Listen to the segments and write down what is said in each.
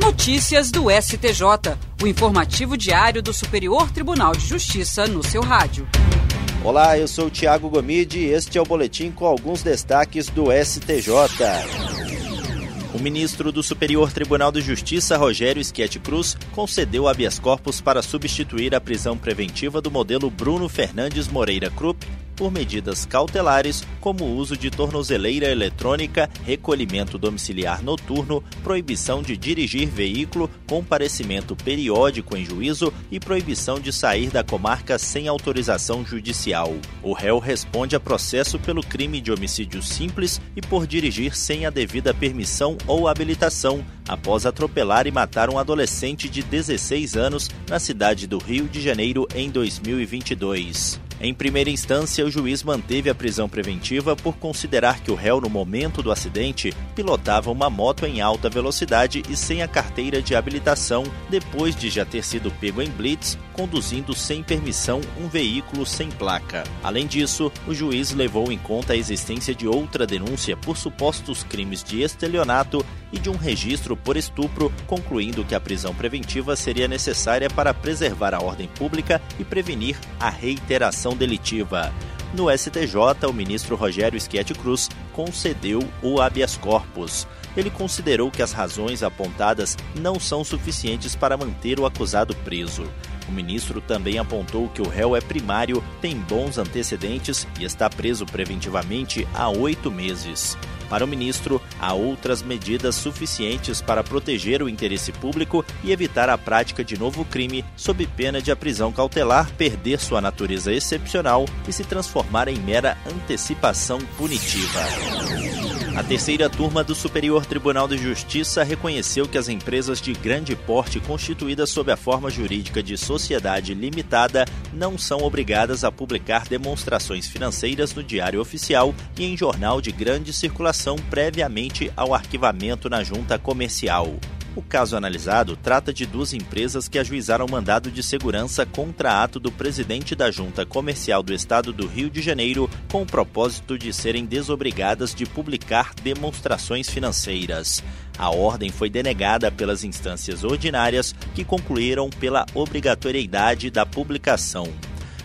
Notícias do STJ, o informativo diário do Superior Tribunal de Justiça no seu rádio. Olá, eu sou o Tiago Gomide e este é o boletim com alguns destaques do STJ. O ministro do Superior Tribunal de Justiça, Rogério Schietti Cruz, concedeu habeas corpus para substituir a prisão preventiva do modelo Bruno Fernandes Moreira Krupp por medidas cautelares, como o uso de tornozeleira eletrônica, recolhimento domiciliar noturno, proibição de dirigir veículo, comparecimento periódico em juízo e proibição de sair da comarca sem autorização judicial. O réu responde a processo pelo crime de homicídio simples e por dirigir sem a devida permissão ou habilitação, após atropelar e matar um adolescente de 16 anos na cidade do Rio de Janeiro em 2022. Em primeira instância, o juiz manteve a prisão preventiva por considerar que o réu, no momento do acidente, pilotava uma moto em alta velocidade e sem a carteira de habilitação, depois de já ter sido pego em blitz, conduzindo sem permissão um veículo sem placa. Além disso, o juiz levou em conta a existência de outra denúncia por supostos crimes de estelionato e de um registro por estupro, concluindo que a prisão preventiva seria necessária para preservar a ordem pública e prevenir a reiteração delitiva. No STJ, o ministro Rogério Schietti Cruz concedeu o habeas corpus. Ele considerou que as razões apontadas não são suficientes para manter o acusado preso. O ministro também apontou que o réu é primário, tem bons antecedentes e está preso preventivamente há oito meses. Para o ministro, há outras medidas suficientes para proteger o interesse público e evitar a prática de novo crime, sob pena de a prisão cautelar perder sua natureza excepcional e se transformar em mera antecipação punitiva. A terceira turma do Superior Tribunal de Justiça reconheceu que as empresas de grande porte constituídas sob a forma jurídica de sociedade limitada não são obrigadas a publicar demonstrações financeiras no Diário Oficial e em jornal de grande circulação previamente ao arquivamento na junta comercial. O caso analisado trata de duas empresas que ajuizaram mandado de segurança contra ato do presidente da Junta Comercial do Estado do Rio de Janeiro, com o propósito de serem desobrigadas de publicar demonstrações financeiras. A ordem foi denegada pelas instâncias ordinárias, que concluíram pela obrigatoriedade da publicação.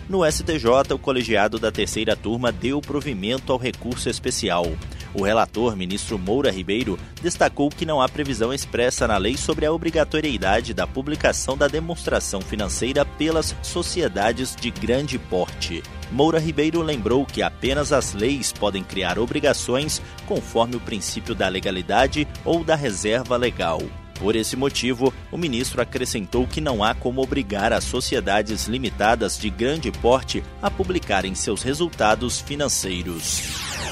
No STJ, o colegiado da terceira turma deu provimento ao recurso especial. O relator, ministro Moura Ribeiro, destacou que não há previsão expressa na lei sobre a obrigatoriedade da publicação da demonstração financeira pelas sociedades de grande porte. Moura Ribeiro lembrou que apenas as leis podem criar obrigações conforme o princípio da legalidade ou da reserva legal. Por esse motivo, o ministro acrescentou que não há como obrigar as sociedades limitadas de grande porte a publicarem seus resultados financeiros.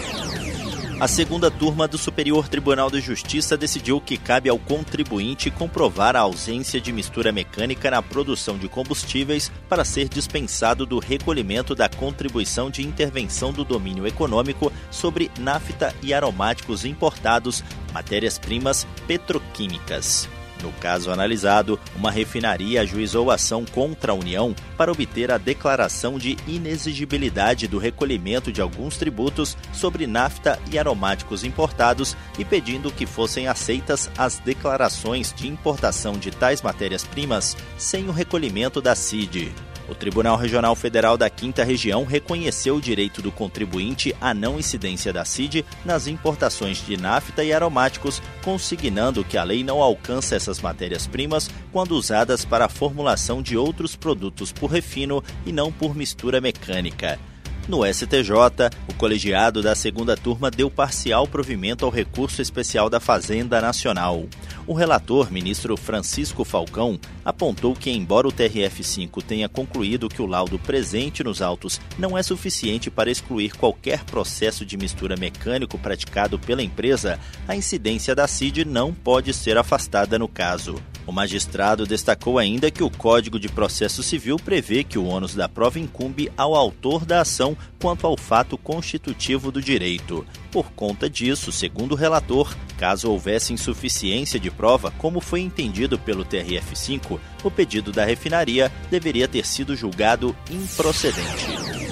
A segunda turma do Superior Tribunal de Justiça decidiu que cabe ao contribuinte comprovar a ausência de mistura mecânica na produção de combustíveis para ser dispensado do recolhimento da contribuição de intervenção do domínio econômico sobre nafta e aromáticos importados, matérias-primas petroquímicas. No caso analisado, uma refinaria ajuizou ação contra a União para obter a declaração de inexigibilidade do recolhimento de alguns tributos sobre nafta e aromáticos importados e pedindo que fossem aceitas as declarações de importação de tais matérias-primas sem o recolhimento da CID. O Tribunal Regional Federal da Quinta Região reconheceu o direito do contribuinte à não incidência da CID nas importações de nafta e aromáticos, consignando que a lei não alcança essas matérias-primas quando usadas para a formulação de outros produtos por refino e não por mistura mecânica. No STJ, o colegiado da segunda turma deu parcial provimento ao recurso especial da Fazenda Nacional. O relator, ministro Francisco Falcão, apontou que, embora o TRF5 tenha concluído que o laudo presente nos autos não é suficiente para excluir qualquer processo de mistura mecânico praticado pela empresa, a incidência da CID não pode ser afastada no caso. O magistrado destacou ainda que o Código de Processo Civil prevê que o ônus da prova incumbe ao autor da ação quanto ao fato constitutivo do direito. Por conta disso, segundo o relator, caso houvesse insuficiência de prova, como foi entendido pelo TRF5, o pedido da refinaria deveria ter sido julgado improcedente.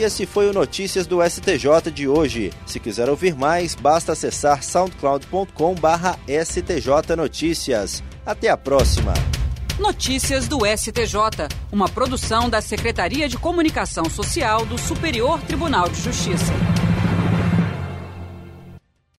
Esse foi o Notícias do STJ de hoje. Se quiser ouvir mais, basta acessar soundcloud.com/stj notícias. Até a próxima. Notícias do STJ, uma produção da Secretaria de Comunicação Social do Superior Tribunal de Justiça.